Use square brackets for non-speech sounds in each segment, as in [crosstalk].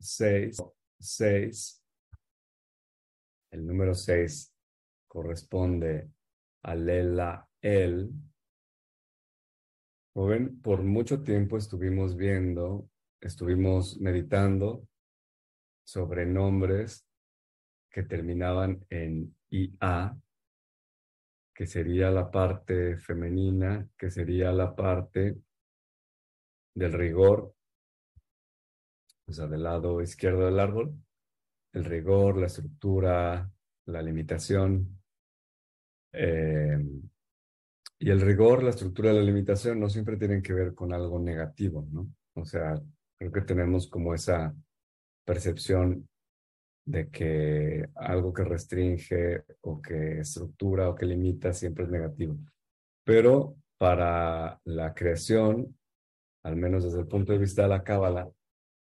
6, 6. El número 6 corresponde a Lela El. Joven, por mucho tiempo estuvimos viendo, estuvimos meditando sobre nombres que terminaban en IA, que sería la parte femenina, que sería la parte del rigor, o sea, del lado izquierdo del árbol, el rigor, la estructura, la limitación. Eh, y el rigor, la estructura la limitación no siempre tienen que ver con algo negativo, ¿no? O sea, creo que tenemos como esa percepción de que algo que restringe o que estructura o que limita siempre es negativo. Pero para la creación, al menos desde el punto de vista de la cábala,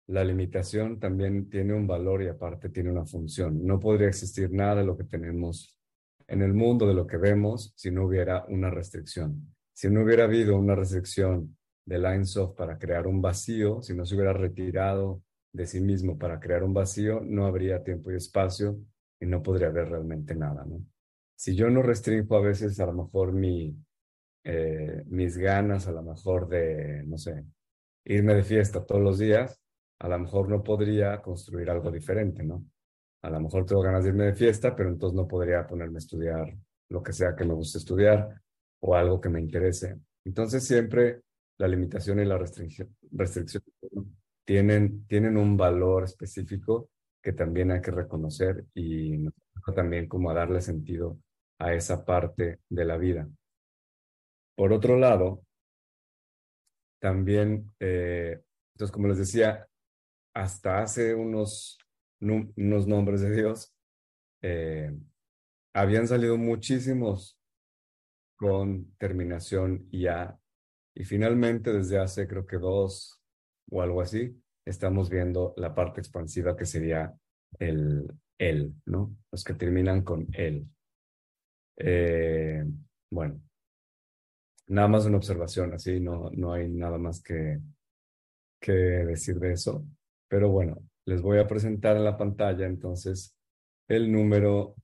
la limitación también tiene un valor y aparte tiene una función. No podría existir nada de lo que tenemos en el mundo, de lo que vemos, si no hubiera una restricción. Si no hubiera habido una restricción de Linesoft para crear un vacío, si no se hubiera retirado de sí mismo para crear un vacío, no habría tiempo y espacio y no podría haber realmente nada. Si yo no restringo a veces a lo mejor mi, eh, mis ganas, a lo mejor de, no sé, irme de fiesta todos los días, a lo mejor no podría construir algo diferente, ¿no? A lo mejor tengo ganas de irme de fiesta, pero entonces no podría ponerme a estudiar lo que sea que me guste estudiar o algo que me interese. Entonces siempre la limitación y la restricción, tienen, tienen un valor específico que también hay que reconocer y también como a darle sentido a esa parte de la vida. Por otro lado, también, eh, entonces como les decía, hasta hace unos, unos nombres de Dios, eh, habían salido muchísimos con terminación ya, y finalmente desde hace creo que dos o algo así, estamos viendo la parte expansiva que sería el él, ¿no? Los que terminan con él. Eh, bueno, nada más una observación, así no, no hay nada más que, que decir de eso. Pero bueno, les voy a presentar en la pantalla entonces el número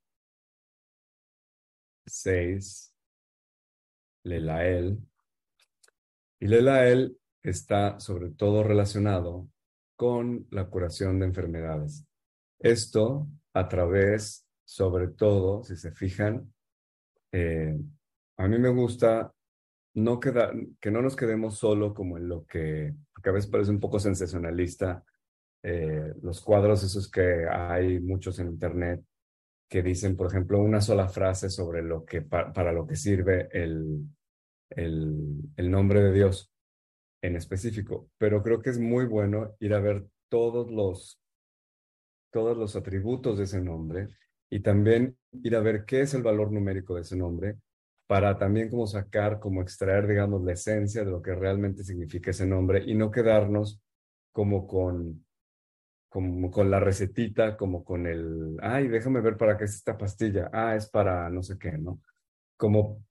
6, Lelael. Y Lelael está sobre todo relacionado con la curación de enfermedades. Esto a través, sobre todo, si se fijan, eh, a mí me gusta no que no nos quedemos solo como en lo que, que a veces parece un poco sensacionalista, eh, los cuadros esos que hay muchos en internet que dicen, por ejemplo, una sola frase sobre lo que para lo que sirve el, el nombre de Dios en específico, pero creo que es muy bueno ir a ver todos los, todos los atributos de ese nombre y también ir a ver qué es el valor numérico de ese nombre para también como sacar, como extraer, digamos, la esencia de lo que realmente significa ese nombre y no quedarnos como con, como con la recetita, como con el, ay, déjame ver para qué es esta pastilla, ah, es para no sé qué, ¿no? Como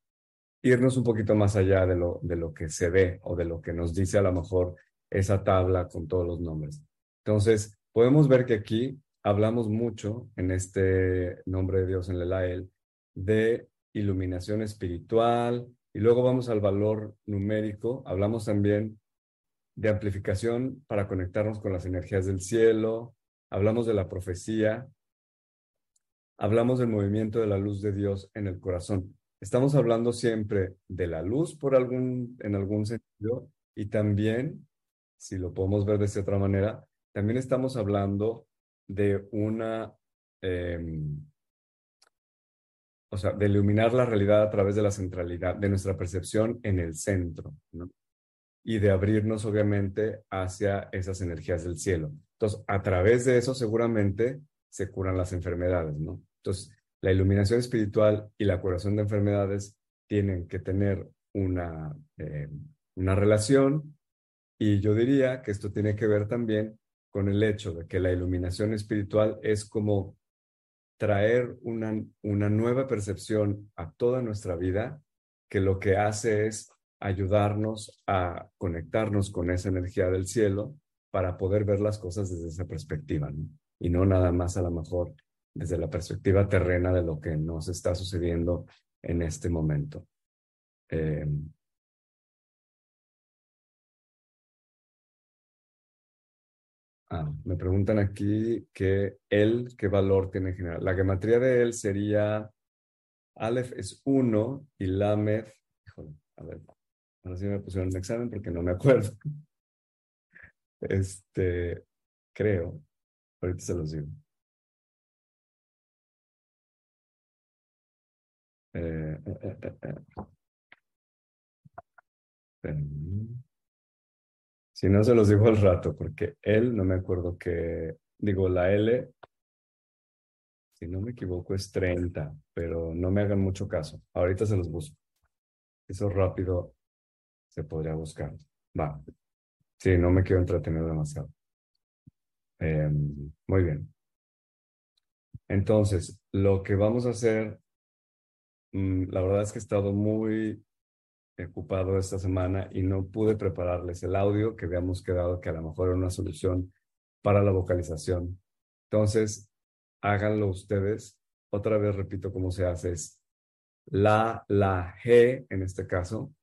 irnos un poquito más allá de lo, de lo que se ve o de lo que nos dice a lo mejor esa tabla con todos los nombres. Entonces, podemos ver que aquí hablamos mucho en este nombre de Dios en el de iluminación espiritual y luego vamos al valor numérico. Hablamos también de amplificación para conectarnos con las energías del cielo. Hablamos de la profecía. Hablamos del movimiento de la luz de Dios en el corazón estamos hablando siempre de la luz por algún, en algún sentido y también, si lo podemos ver de esta otra manera, también estamos hablando de una, em, o sea, de iluminar la realidad a través de la centralidad, de nuestra percepción en el centro, ¿no? Y de abrirnos, obviamente, hacia esas energías del cielo. Entonces, a través de eso, seguramente, se curan las enfermedades, ¿no? Entonces, la iluminación espiritual y la curación de enfermedades tienen que tener una, eh, una relación y yo diría que esto tiene que ver también con el hecho de que la iluminación espiritual es como traer una, una nueva percepción a toda nuestra vida que lo que hace es ayudarnos a conectarnos con esa energía del cielo para poder ver las cosas desde esa perspectiva. Y no nada más a lo mejor desde la perspectiva terrena de lo que nos está sucediendo en este momento. Eh, ah, me preguntan aquí que él, ¿qué valor tiene en general? La gematría de él sería, Aleph es 1 y Lamed, híjole, a ver, ahora sí me pusieron el examen porque no me acuerdo. [laughs] Este, creo, ahorita se los digo. Eh, eh, eh, si no, se los digo al rato, porque él, no me acuerdo que, digo, la L, si no me equivoco, es 30, pero no me hagan mucho caso. Ahorita se los busco. Eso rápido podría buscar. Va. Sí, no me quiero entretener demasiado. Em, muy bien. Entonces, lo que vamos a hacer Mm, la verdad es que he estado muy ocupado esta semana y no pude prepararles el audio que habíamos quedado que a lo mejor era una solución para la vocalización. Entonces, háganlo ustedes. Otra vez repito cómo se hace. Es la, la, G en este caso.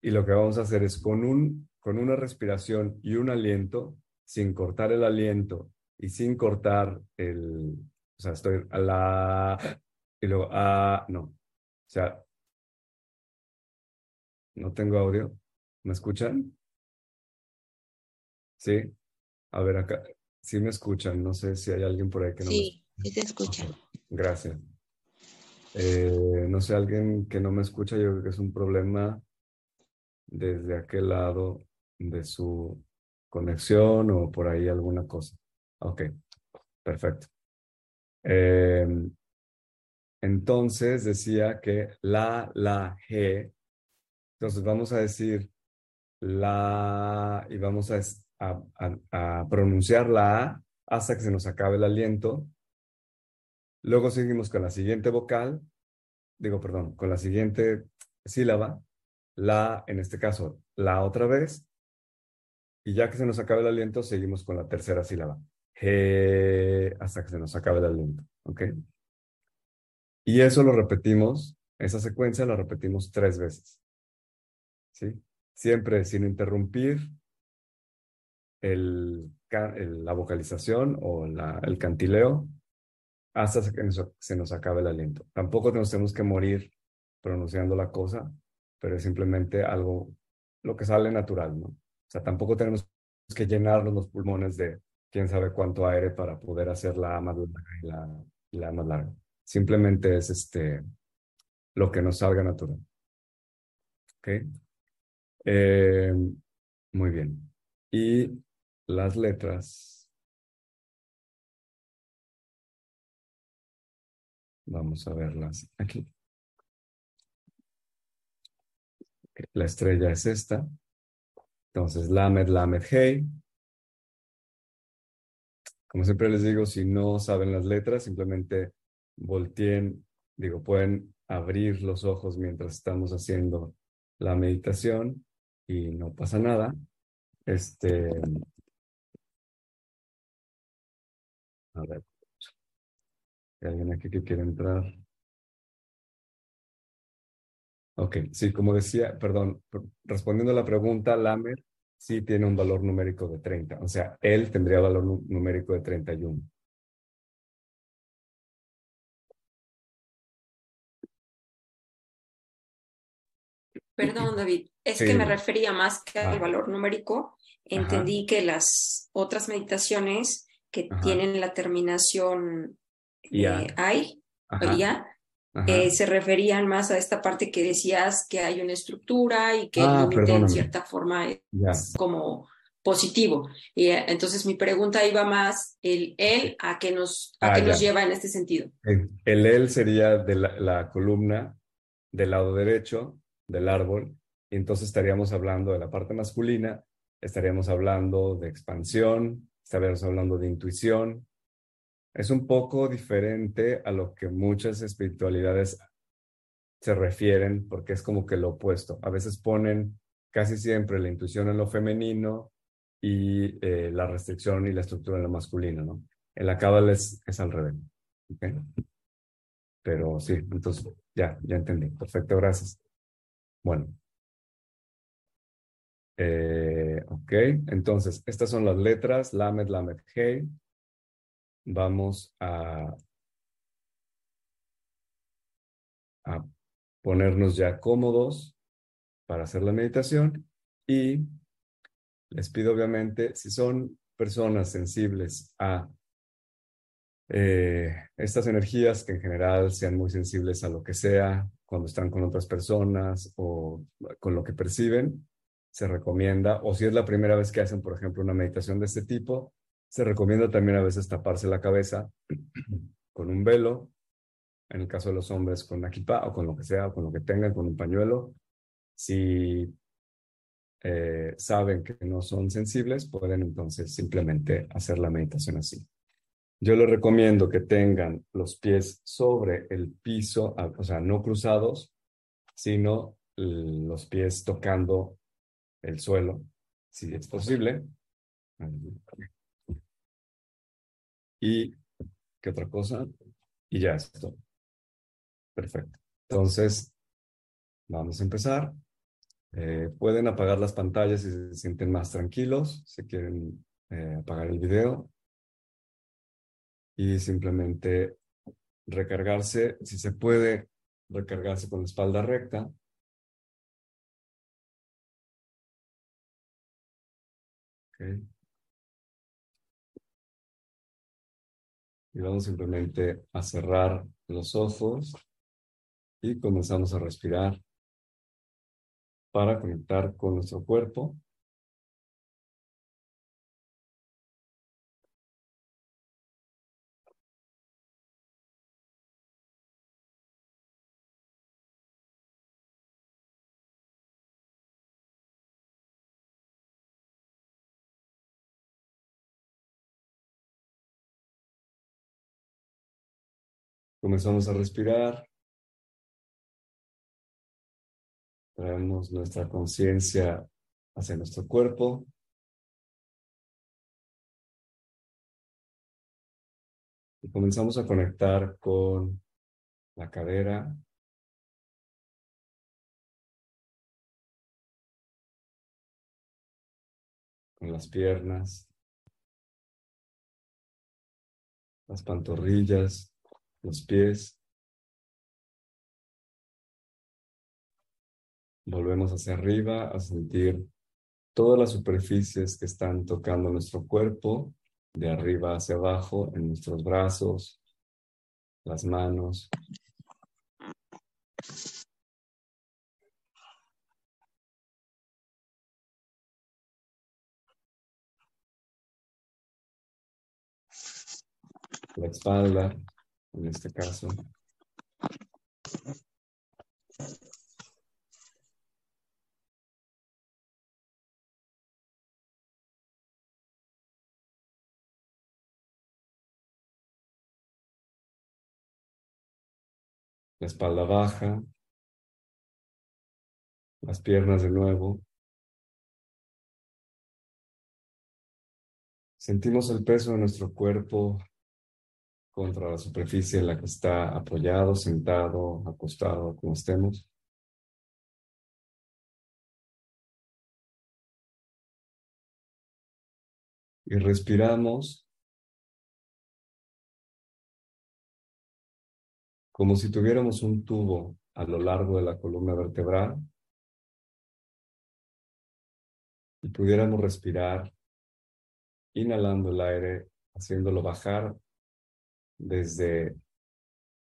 Y lo que vamos a hacer es con, un, con una respiración y un aliento, sin cortar el aliento y sin cortar el, o sea, estoy a la, y luego, a, no, o sea, no tengo audio. ¿Me escuchan? Sí. A ver, acá. Sí me escuchan. No sé si hay alguien por ahí que no sí, me Sí, te escuchan. Gracias. Eh, no sé, alguien que no me escucha, yo creo que es un problema desde aquel lado de su conexión o por ahí alguna cosa. Ok, perfecto. Eh, entonces decía que la, la, G. Entonces vamos a decir la y vamos a, a, pronunciar la A hasta que se nos acabe el aliento. Luego seguimos con la siguiente vocal, digo, perdón, con la siguiente sílaba, la, en este caso, la otra vez. Y ya que se nos acabe el aliento, seguimos con la tercera sílaba. Hasta que se nos acabe el aliento. ¿Ok? Y eso lo repetimos, esa secuencia la repetimos tres veces. ¿Sí? Siempre sin interrumpir el, la vocalización o el cantileo hasta que se nos acabe el aliento. Tampoco nos tenemos que morir pronunciando la cosa, pero es simplemente algo, lo que sale natural, ¿no? O sea, tampoco tenemos que llenarnos los pulmones de quién sabe cuánto aire para poder hacer la más larga y la, la más larga. Simplemente es este, lo que nos salga natural. ¿Ok? Eh, muy bien. Y las letras. Vamos a verlas aquí. La estrella es esta. Entonces, Lamed, Lamed, Hey. Como siempre les digo, si no saben las letras, simplemente volteen, digo, pueden abrir los ojos mientras estamos haciendo la meditación y no pasa nada. Este, a ver, ¿hay alguien aquí que quiere entrar? Ok, sí, como decía, perdón, respondiendo a la pregunta, Lamer sí tiene un valor numérico de 30, o sea, él tendría valor numérico de 31. Perdón, David, es que me refería más que al ah. valor numérico. Entendí que las otras meditaciones que tienen la terminación de I, ya, eh, se referían más a esta parte que decías que hay una estructura y que ah, en cierta forma es como positivo. Y eh, entonces mi pregunta iba más el él a qué nos, a ah, nos lleva en este sentido. El él sería de la columna del lado derecho del árbol, y entonces estaríamos hablando de la parte masculina, estaríamos hablando de expansión, estaríamos hablando de intuición. Es un poco diferente a lo que muchas espiritualidades se refieren, porque es como que lo opuesto. A veces ponen casi siempre la intuición en lo femenino y eh, la restricción y la estructura en lo masculino, ¿no? En la cábala es, es al revés. ¿okay? Pero sí, entonces ya, ya entendí. Perfecto, gracias. Bueno. Eh, ok, entonces, estas son las letras, Lamed, Lamed, Hey. Vamos a, ponernos ya cómodos para hacer la meditación. Y les pido obviamente, si son personas sensibles a eh, estas energías que en general sean muy sensibles a lo que sea cuando están con otras personas o con lo que perciben, se recomienda, o si es la primera vez que hacen, por ejemplo, una meditación de este tipo, se recomienda también a veces taparse la cabeza con un velo, en el caso de los hombres con una kippah o con lo que sea, o con lo que tengan, con un pañuelo. Si eh, saben que no son sensibles, pueden entonces simplemente hacer la meditación así. Yo les recomiendo que tengan los pies sobre el piso, o sea, no cruzados, sino los pies tocando el suelo, si es posible. Y, ¿qué otra cosa? Y ya esto. Perfecto. Entonces, vamos a empezar. Eh, pueden apagar las pantallas si se sienten más tranquilos, si quieren eh, apagar el video y simplemente recargarse, si se puede, recargarse con la espalda recta. Y vamos simplemente a cerrar los ojos y comenzamos a respirar para conectar con nuestro cuerpo. Comenzamos a respirar. Traemos nuestra conciencia hacia nuestro cuerpo. Y comenzamos a conectar con la cadera. Con las piernas. Las pantorrillas los pies. Volvemos hacia arriba a sentir todas las superficies que están tocando nuestro cuerpo, de arriba hacia abajo, en nuestros brazos, las manos. La espalda, en este caso. La espalda baja, las piernas de nuevo. Sentimos el peso de nuestro cuerpo contra la superficie en la que está apoyado, sentado, acostado, como estemos. Y respiramos como si tuviéramos un tubo a lo largo de la columna vertebral y pudiéramos respirar inhalando el aire, haciéndolo bajar desde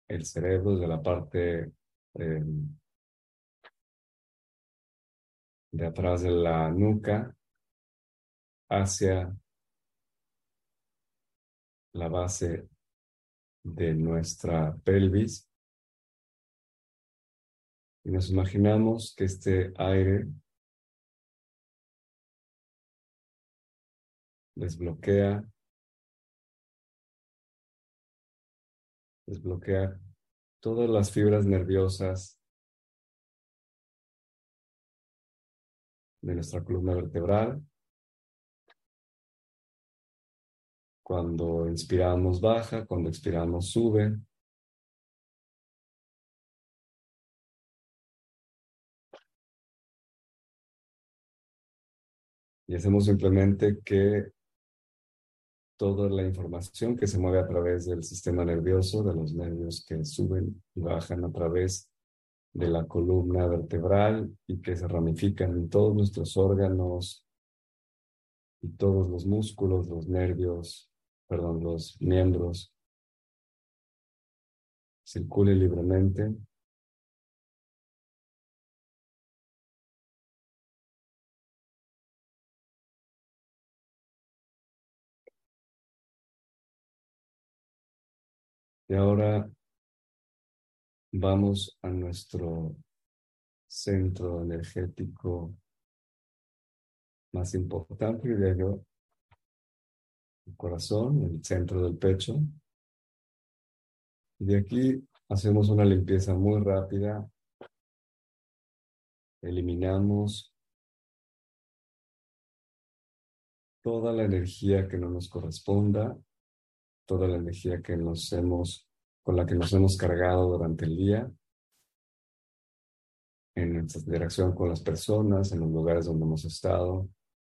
el cerebro, desde la parte em, de atrás de la nuca hacia la base de nuestra pelvis. Y nos imaginamos que este aire desbloquea desbloquear todas las fibras nerviosas de nuestra columna vertebral Cuando inspiramos baja, cuando expiramos sube. Y hacemos simplemente que toda la información que se mueve a través del sistema nervioso, de los nervios que suben y bajan a través de la columna vertebral y que se ramifican en todos nuestros órganos y todos los músculos, los nervios, perdón, los miembros, circule libremente Y ahora vamos a nuestro centro energético más importante, diría yo, el corazón, el centro del pecho. Y de aquí hacemos una limpieza muy rápida. Eliminamos toda la energía que no nos corresponda toda la energía que nos hemos, con la que nos hemos cargado durante el día, en nuestra interacción con las personas, en los lugares donde hemos estado.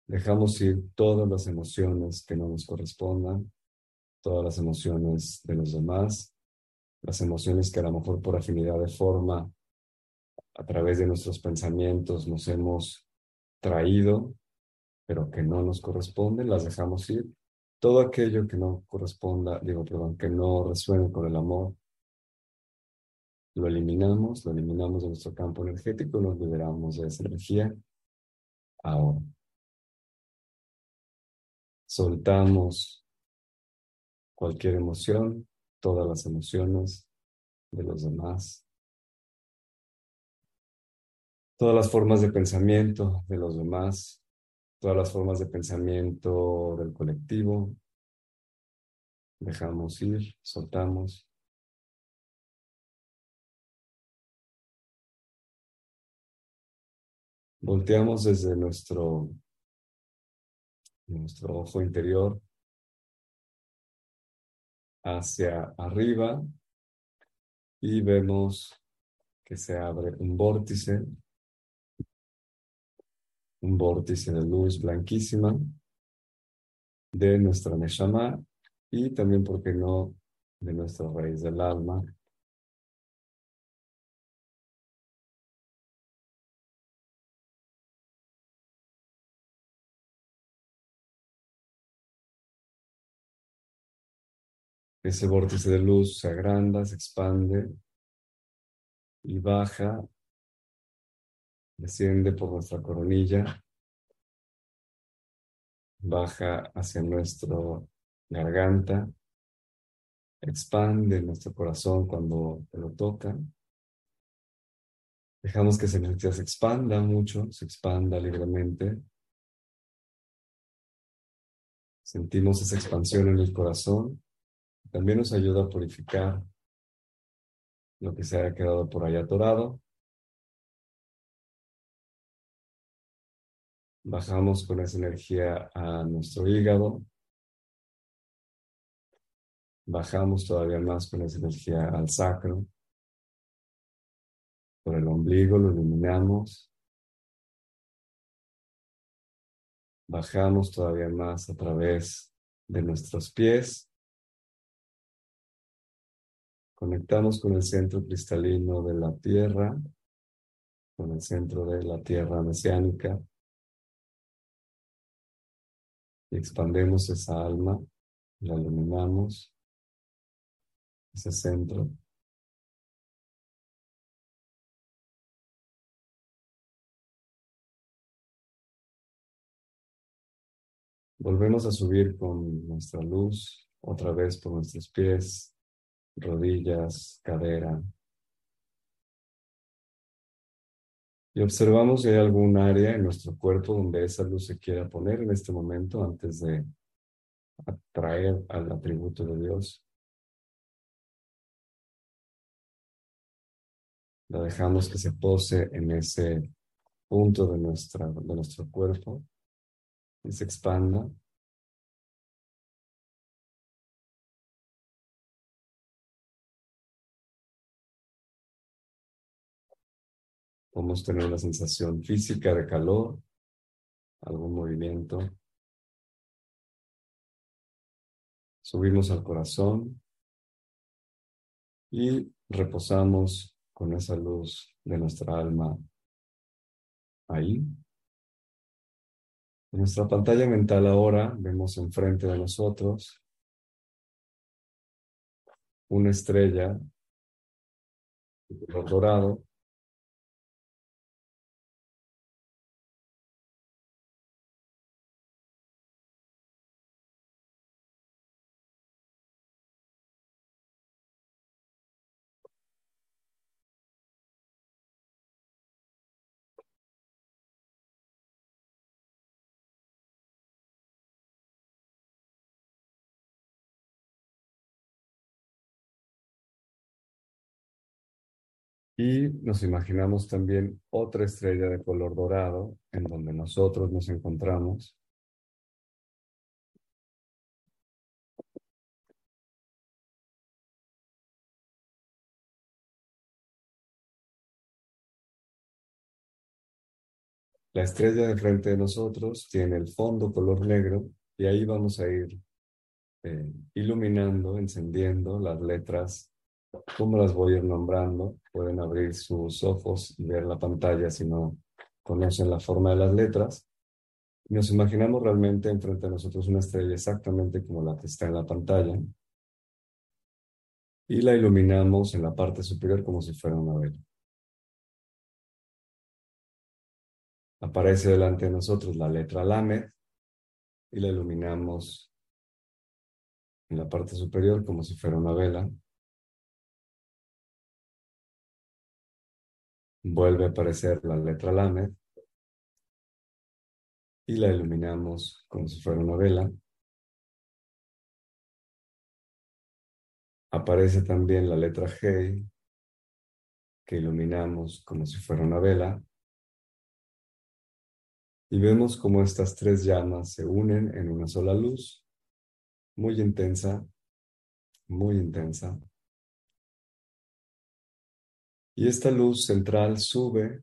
Dejamos ir todas las emociones que no nos correspondan, todas las emociones de los demás, las emociones que a lo mejor por afinidad de forma, a través de nuestros pensamientos nos hemos traído, pero que no nos corresponden, las dejamos ir todo aquello que no corresponda, digo, perdón, que no resuene con el amor, lo eliminamos, lo eliminamos de nuestro campo energético, nos liberamos de esa energía. Ahora, soltamos cualquier emoción, todas las emociones de los demás, todas las formas de pensamiento de los demás, todas las formas de pensamiento del colectivo. Dejamos ir, soltamos. Volteamos desde nuestro, nuestro ojo interior hacia arriba y vemos que se abre un vórtice un vórtice de luz blanquísima de nuestra Neshama y también, ¿por qué no?, de nuestra raíz del alma. Ese vórtice de luz se agranda, se expande y baja desciende por nuestra coronilla, baja hacia nuestra garganta, expande nuestro corazón cuando te lo toca. Dejamos que esa energía se expanda mucho, se expanda libremente. Sentimos esa expansión en el corazón. También nos ayuda a purificar lo que se haya quedado por ahí atorado. Bajamos con esa energía a nuestro hígado. Bajamos todavía más con esa energía al sacro. Por el ombligo lo eliminamos. Bajamos todavía más a través de nuestros pies. Conectamos con el centro cristalino de la tierra, con el centro de la tierra mesiánica y expandemos esa alma, la iluminamos, ese centro. Volvemos a subir con nuestra luz, otra vez por nuestros pies, rodillas, cadera, Y observamos si hay algún área en nuestro cuerpo donde esa luz se quiera poner en este momento antes de atraer al atributo de Dios. La dejamos que se pose en ese punto de, de nuestro cuerpo y se expanda. Podemos tener una sensación física de calor, algún movimiento. Subimos al corazón y reposamos con esa luz de nuestra alma ahí. En nuestra pantalla mental ahora vemos enfrente de nosotros una estrella de color dorado Y nos imaginamos también otra estrella de color dorado en donde nosotros nos encontramos. La estrella de frente de nosotros tiene el fondo color negro y ahí vamos a ir eh, iluminando, encendiendo las letras ¿Cómo las voy a ir nombrando? Pueden abrir sus ojos y ver la pantalla si no conocen la forma de las letras. Nos imaginamos realmente enfrente de nosotros una estrella exactamente como la que está en la pantalla. Y la iluminamos en la parte superior como si fuera una vela. Aparece delante de nosotros la letra Lamed y la iluminamos en la parte superior como si fuera una vela. Vuelve a aparecer la letra Lamed y la iluminamos como si fuera una vela. Aparece también la letra G que iluminamos como si fuera una vela. Y vemos cómo estas tres llamas se unen en una sola luz, muy intensa, muy intensa. Y esta luz central sube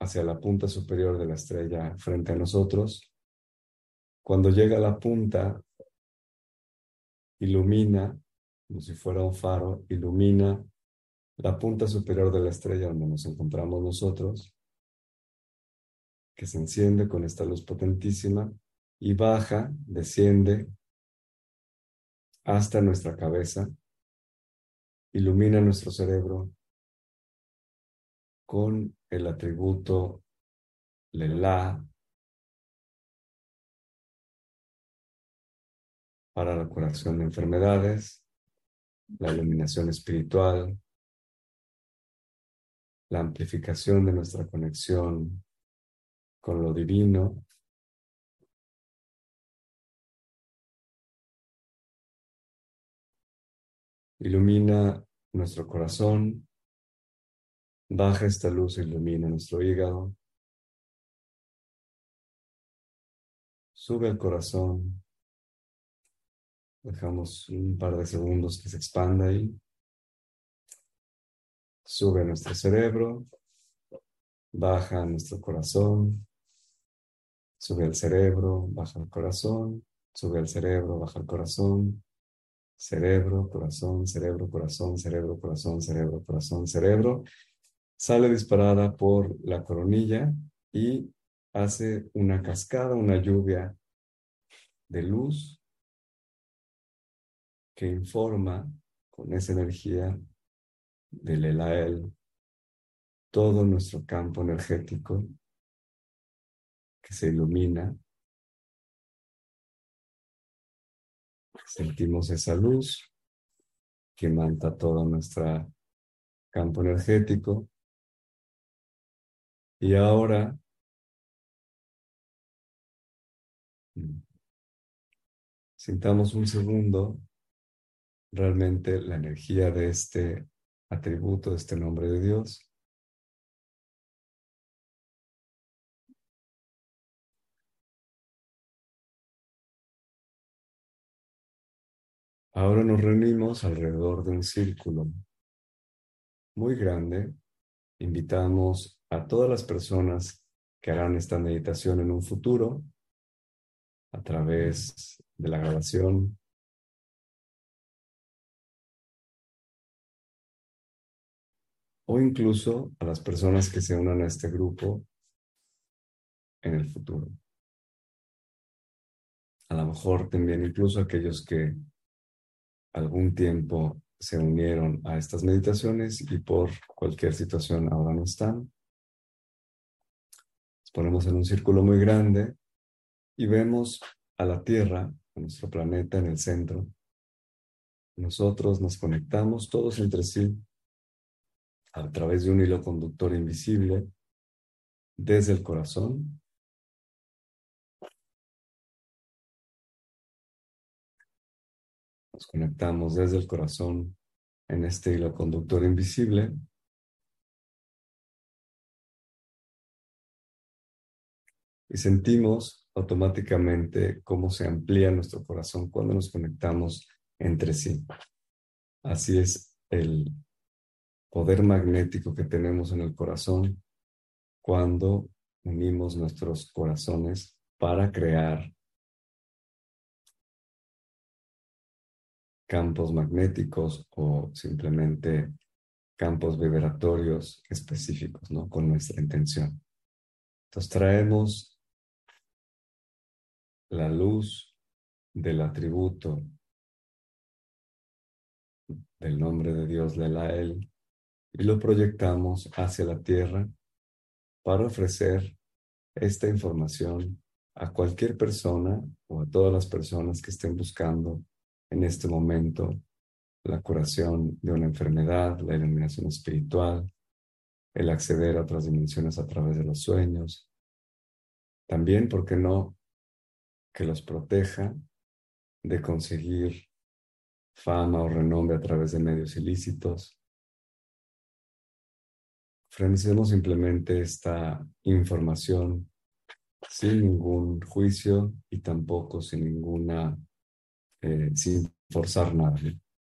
hacia la punta superior de la estrella frente a nosotros. Cuando llega a la punta, ilumina, como si fuera un faro, ilumina la punta superior de la estrella donde nos encontramos nosotros, que se enciende con esta luz potentísima y baja, desciende hasta nuestra cabeza ilumina nuestro cerebro con el atributo Lelá para la curación de enfermedades, la iluminación espiritual, la amplificación de nuestra conexión con lo divino ilumina nuestro corazón, baja esta luz e ilumina nuestro hígado, sube el corazón, dejamos un par de segundos que se expanda ahí, sube nuestro cerebro, baja nuestro corazón, sube el cerebro, baja el corazón, sube el cerebro, baja el corazón, cerebro, corazón, cerebro, corazón, cerebro, corazón, cerebro, corazón, cerebro, sale disparada por la coronilla y hace una cascada, una lluvia de luz que informa con esa energía del Elael todo nuestro campo energético que se ilumina Sentimos esa luz que manta todo nuestro campo energético. Y ahora sintamos un segundo realmente la energía de este atributo, de este nombre de Dios. Ahora nos reunimos alrededor de un círculo muy grande invitamos a todas las personas que harán esta meditación en un futuro a través de la grabación o incluso a las personas que se unan a este grupo en el futuro. A lo mejor también incluso aquellos que algún tiempo se unieron a estas meditaciones y por cualquier situación ahora no están. Nos ponemos en un círculo muy grande y vemos a la Tierra, a nuestro planeta en el centro. Nosotros nos conectamos todos entre sí a través de un hilo conductor invisible desde el corazón. Nos conectamos desde el corazón en este hilo conductor invisible. Y sentimos automáticamente cómo se amplía nuestro corazón cuando nos conectamos entre sí. Así es el poder magnético que tenemos en el corazón cuando unimos nuestros corazones para crear campos magnéticos o simplemente campos vibratorios específicos, ¿no? Con nuestra intención. Entonces traemos la luz del atributo del nombre de Dios de la y lo proyectamos hacia la Tierra para ofrecer esta información a cualquier persona o a todas las personas que estén buscando en este momento la curación de una enfermedad, la iluminación espiritual, el acceder a otras dimensiones a través de los sueños. También, ¿por qué no? Que los proteja de conseguir fama o renombre a través de medios ilícitos, Ofrecemos simplemente esta información sin ningún juicio y tampoco sin ninguna, eh, sin forzar nada.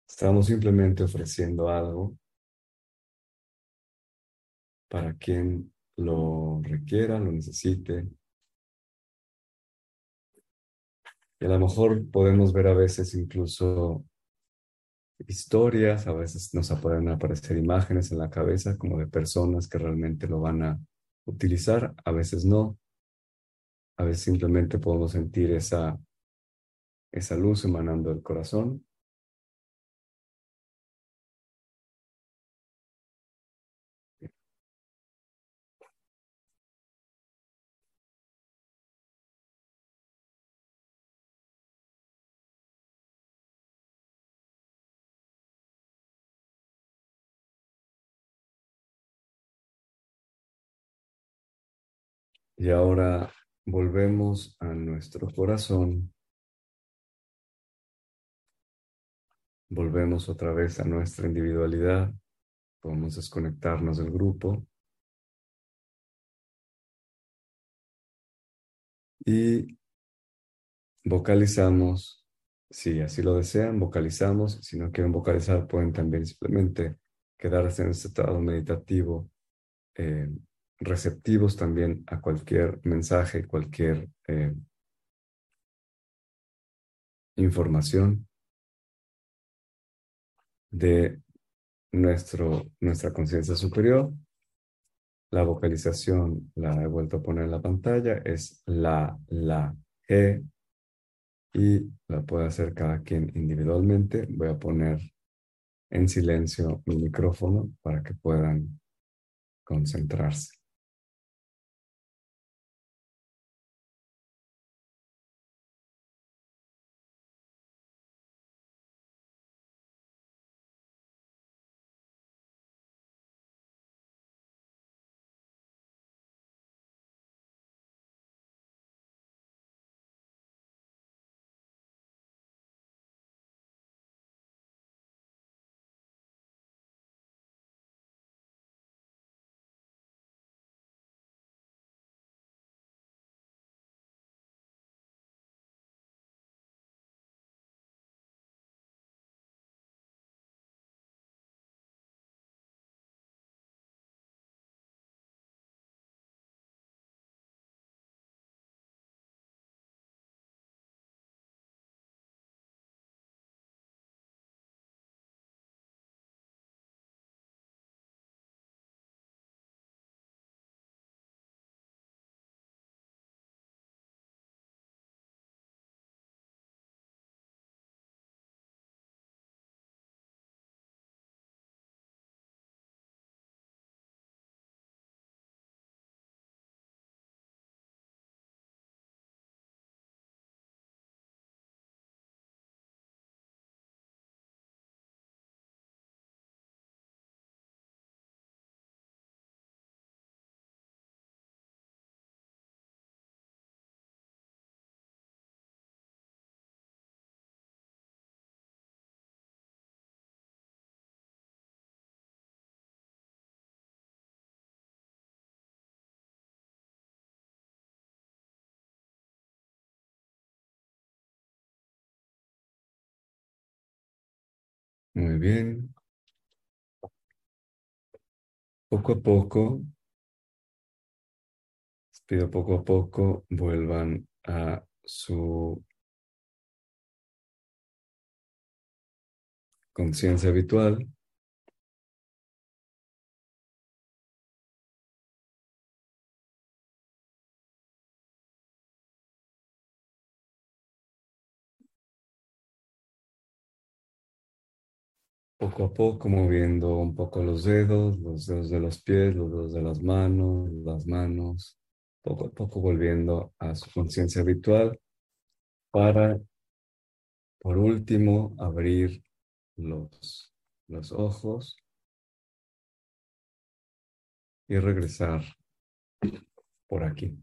Estamos simplemente ofreciendo algo para quien lo requiera, lo necesite. Y a lo mejor podemos ver a veces incluso historias, a veces nos pueden aparecer imágenes en la cabeza como de personas que realmente lo van a utilizar, a veces no. A veces simplemente podemos sentir esa, esa luz emanando del corazón Y ahora volvemos a nuestro corazón. Volvemos otra vez a nuestra individualidad. Podemos desconectarnos del grupo. Y vocalizamos, si así lo desean, vocalizamos. Si no quieren vocalizar, pueden también simplemente quedarse en este estado meditativo eh, receptivos también a cualquier mensaje, cualquier eh, información de nuestro, nuestra conciencia superior. La vocalización la he vuelto a poner en la pantalla, es la, la, e, y la puede hacer cada quien individualmente. Voy a poner en silencio mi micrófono para que puedan concentrarse. Muy bien. Poco a poco, les pido poco a poco, vuelvan a su conciencia habitual. Poco a poco moviendo un poco los dedos, los dedos de los pies, los dedos de las manos, las manos, poco a poco volviendo a su conciencia habitual para, por último, abrir los, los ojos y regresar por aquí.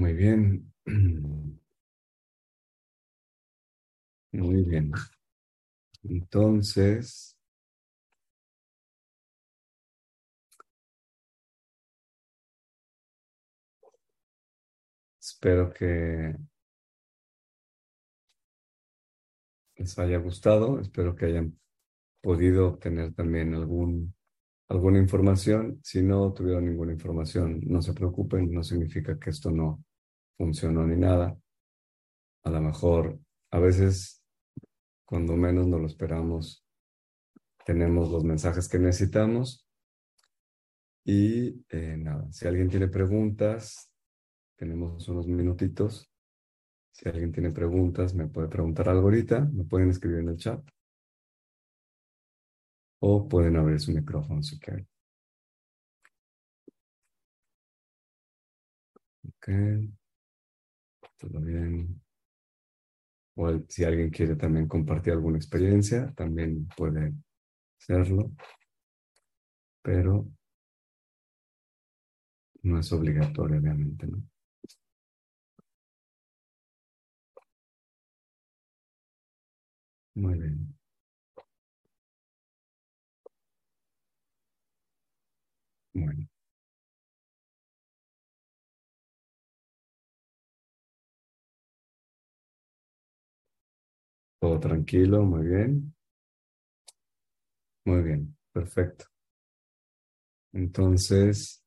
Muy bien. [clears throat] Muy bien. Entonces, espero que les haya gustado, espero que hayan podido obtener también algún alguna información. Si no tuvieron ninguna información, no se preocupen, no significa que esto no funcionó ni nada. A lo mejor, a veces, cuando menos nos lo esperamos, tenemos los mensajes que necesitamos. Y eh, nada, si alguien tiene preguntas, tenemos unos minutitos. Si alguien tiene preguntas, me puede preguntar algo ahorita, me pueden escribir en el chat. O pueden abrir su micrófono si quieren. Ok. Todo bien. O si alguien quiere también compartir alguna experiencia, también puede hacerlo. Pero no es obligatorio, obviamente, ¿no? Muy bien. Bueno. Todo tranquilo, muy bien. Muy bien, perfecto. Entonces,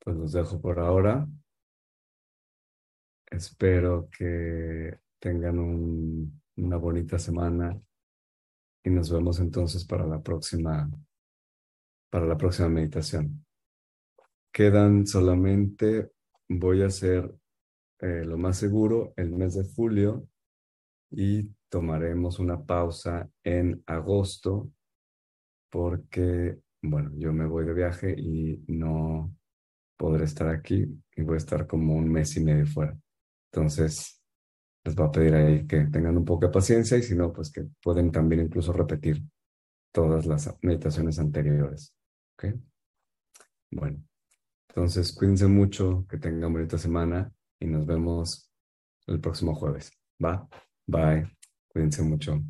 pues los dejo por ahora. Espero que tengan una bonita semana y nos vemos entonces para la próxima para la próxima meditación. Quedan solamente, voy a hacer eh, lo más seguro el mes de julio y tomaremos una pausa en agosto porque, bueno, yo me voy de viaje y no podré estar aquí y voy a estar como un mes y medio fuera. Entonces, les voy a pedir ahí que tengan un poco de paciencia y si no, pues que pueden también incluso repetir todas las meditaciones anteriores. ¿Ok? Bueno, entonces cuídense mucho, que tengan bonita semana y nos vemos el próximo jueves. ¿Va? Bye. Cuídense mucho.